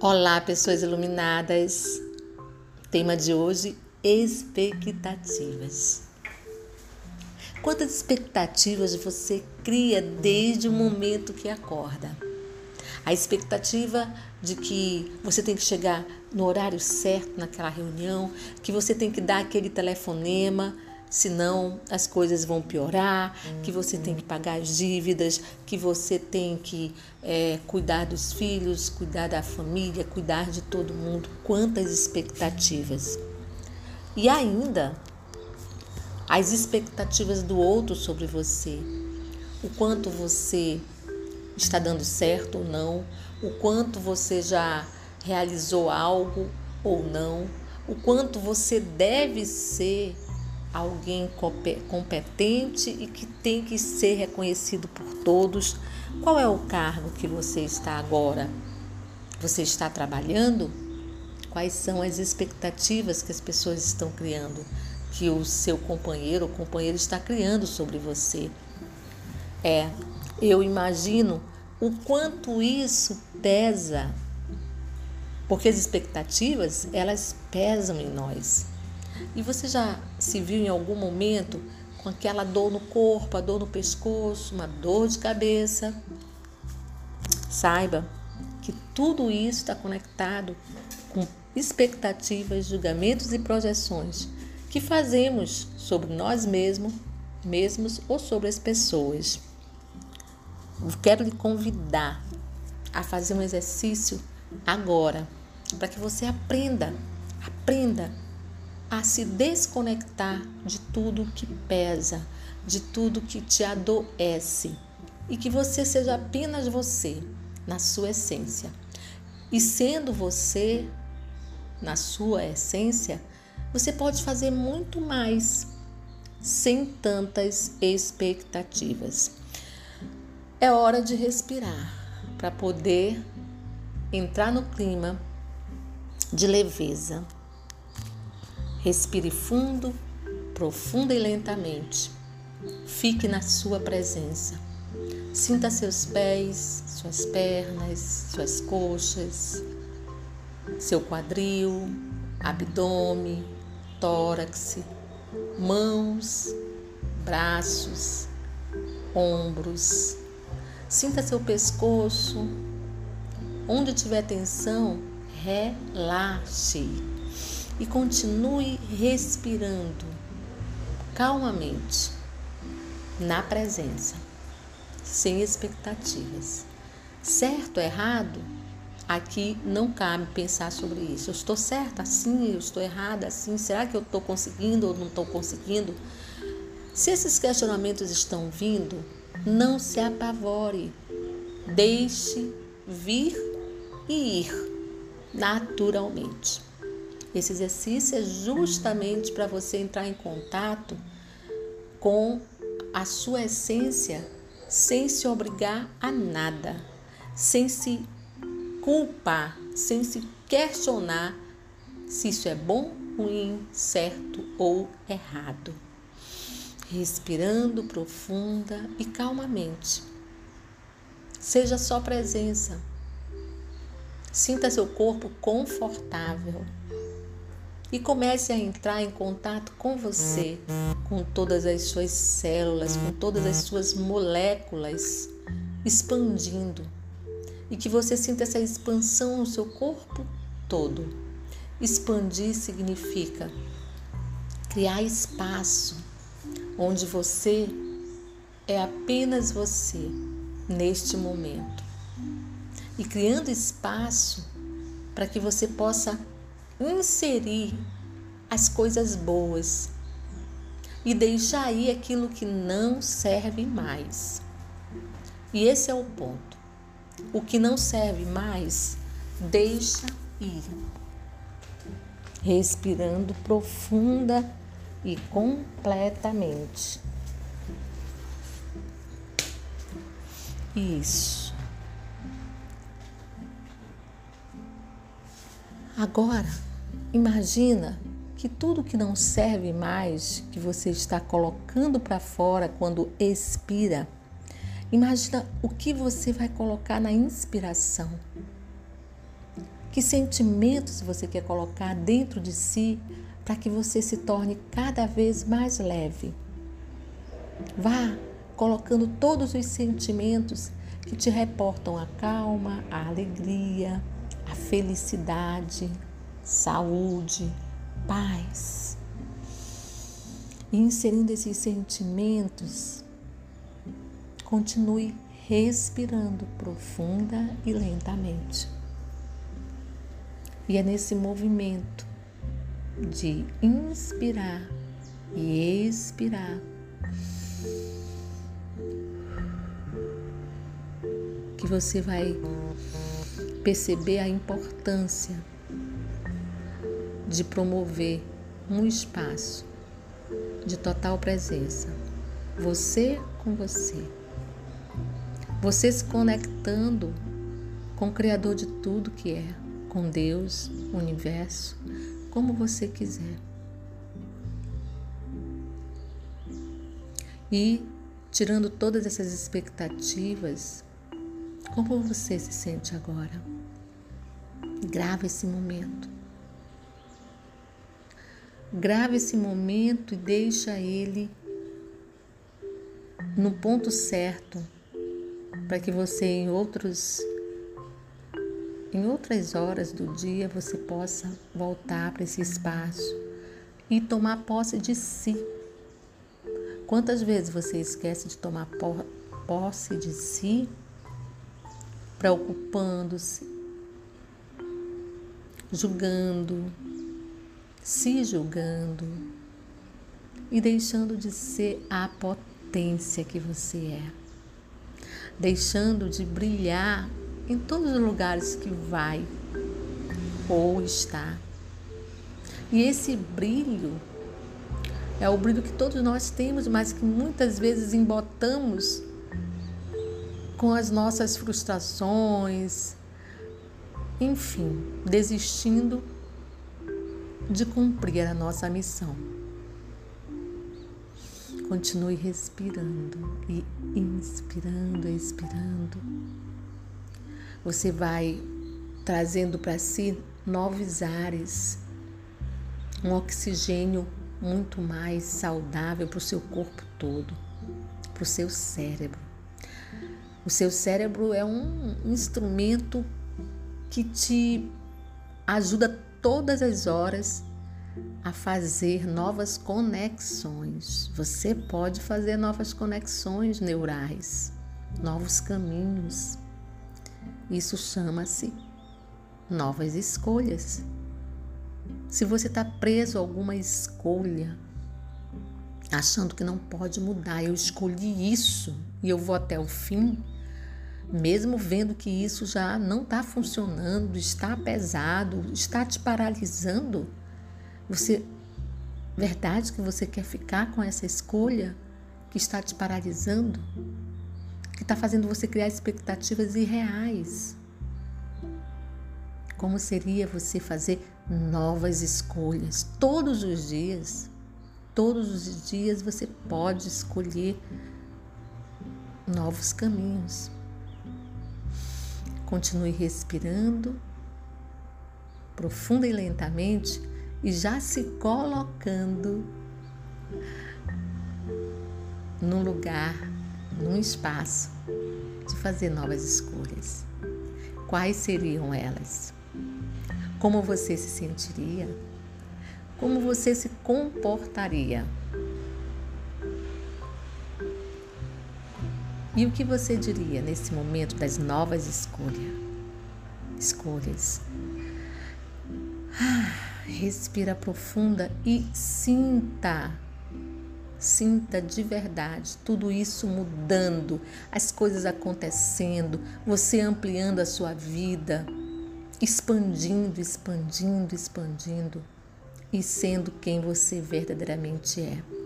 Olá, pessoas iluminadas. Tema de hoje: expectativas. Quantas expectativas você cria desde o momento que acorda? A expectativa de que você tem que chegar no horário certo naquela reunião, que você tem que dar aquele telefonema, senão as coisas vão piorar, que você tem que pagar as dívidas, que você tem que é, cuidar dos filhos, cuidar da família, cuidar de todo mundo. Quantas expectativas! E ainda as expectativas do outro sobre você, o quanto você está dando certo ou não, o quanto você já realizou algo ou não, o quanto você deve ser alguém competente e que tem que ser reconhecido por todos. Qual é o cargo que você está agora? Você está trabalhando? Quais são as expectativas que as pessoas estão criando, que o seu companheiro ou companheira está criando sobre você? É, eu imagino o quanto isso pesa, porque as expectativas elas pesam em nós. E você já se viu em algum momento com aquela dor no corpo, a dor no pescoço, uma dor de cabeça? Saiba que tudo isso está conectado com expectativas, julgamentos e projeções que fazemos sobre nós mesmos, mesmos ou sobre as pessoas. quero lhe convidar a fazer um exercício agora, para que você aprenda, aprenda a se desconectar de tudo que pesa, de tudo que te adoece e que você seja apenas você, na sua essência. E sendo você, na sua essência, você pode fazer muito mais sem tantas expectativas. É hora de respirar para poder entrar no clima de leveza Respire fundo, profunda e lentamente. Fique na sua presença. Sinta seus pés, suas pernas, suas coxas, seu quadril, abdômen, tórax, mãos, braços, ombros. Sinta seu pescoço. Onde tiver tensão, relaxe e continue respirando calmamente na presença, sem expectativas. Certo, errado? Aqui não cabe pensar sobre isso. Eu estou certa assim, eu estou errada assim, será que eu estou conseguindo ou não estou conseguindo? Se esses questionamentos estão vindo, não se apavore. Deixe vir e ir naturalmente. Esse exercício é justamente para você entrar em contato com a sua essência sem se obrigar a nada, sem se culpar, sem se questionar se isso é bom, ruim, certo ou errado. Respirando profunda e calmamente. Seja só presença. Sinta seu corpo confortável e comece a entrar em contato com você, com todas as suas células, com todas as suas moléculas expandindo. E que você sinta essa expansão no seu corpo todo. Expandir significa criar espaço onde você é apenas você neste momento. E criando espaço para que você possa inserir as coisas boas e deixar aí aquilo que não serve mais. E esse é o ponto. O que não serve mais, deixa ir. Respirando profunda e completamente. Isso. Agora, Imagina que tudo que não serve mais, que você está colocando para fora quando expira, imagina o que você vai colocar na inspiração. Que sentimentos você quer colocar dentro de si para que você se torne cada vez mais leve? Vá colocando todos os sentimentos que te reportam a calma, a alegria, a felicidade, saúde, paz. E inserindo esses sentimentos, continue respirando profunda e lentamente. E é nesse movimento de inspirar e expirar que você vai perceber a importância de promover um espaço de total presença, você com você. Você se conectando com o Criador de tudo que é, com Deus, o universo, como você quiser. E tirando todas essas expectativas, como você se sente agora? Grava esse momento. Grave esse momento e deixa ele no ponto certo para que você em outros em outras horas do dia você possa voltar para esse espaço e tomar posse de si. Quantas vezes você esquece de tomar posse de si, preocupando-se, julgando, se julgando e deixando de ser a potência que você é, deixando de brilhar em todos os lugares que vai ou está. E esse brilho é o brilho que todos nós temos, mas que muitas vezes embotamos com as nossas frustrações, enfim, desistindo de cumprir a nossa missão. Continue respirando e inspirando, expirando. Você vai trazendo para si novos ares, um oxigênio muito mais saudável para o seu corpo todo, para o seu cérebro. O seu cérebro é um instrumento que te ajuda todas as horas a fazer novas conexões. Você pode fazer novas conexões neurais, novos caminhos. Isso chama-se novas escolhas. Se você está preso a alguma escolha, achando que não pode mudar, eu escolhi isso e eu vou até o fim, mesmo vendo que isso já não está funcionando, está pesado, está te paralisando, você verdade que você quer ficar com essa escolha que está te paralisando, que está fazendo você criar expectativas irreais? Como seria você fazer novas escolhas todos os dias? Todos os dias você pode escolher novos caminhos. Continue respirando profunda e lentamente e já se colocando num lugar, num espaço de fazer novas escolhas. Quais seriam elas? Como você se sentiria? Como você se comportaria? E o que você diria nesse momento das novas escolhas? Escolhas. Ah, respira profunda e sinta. Sinta de verdade tudo isso mudando, as coisas acontecendo, você ampliando a sua vida, expandindo, expandindo, expandindo e sendo quem você verdadeiramente é.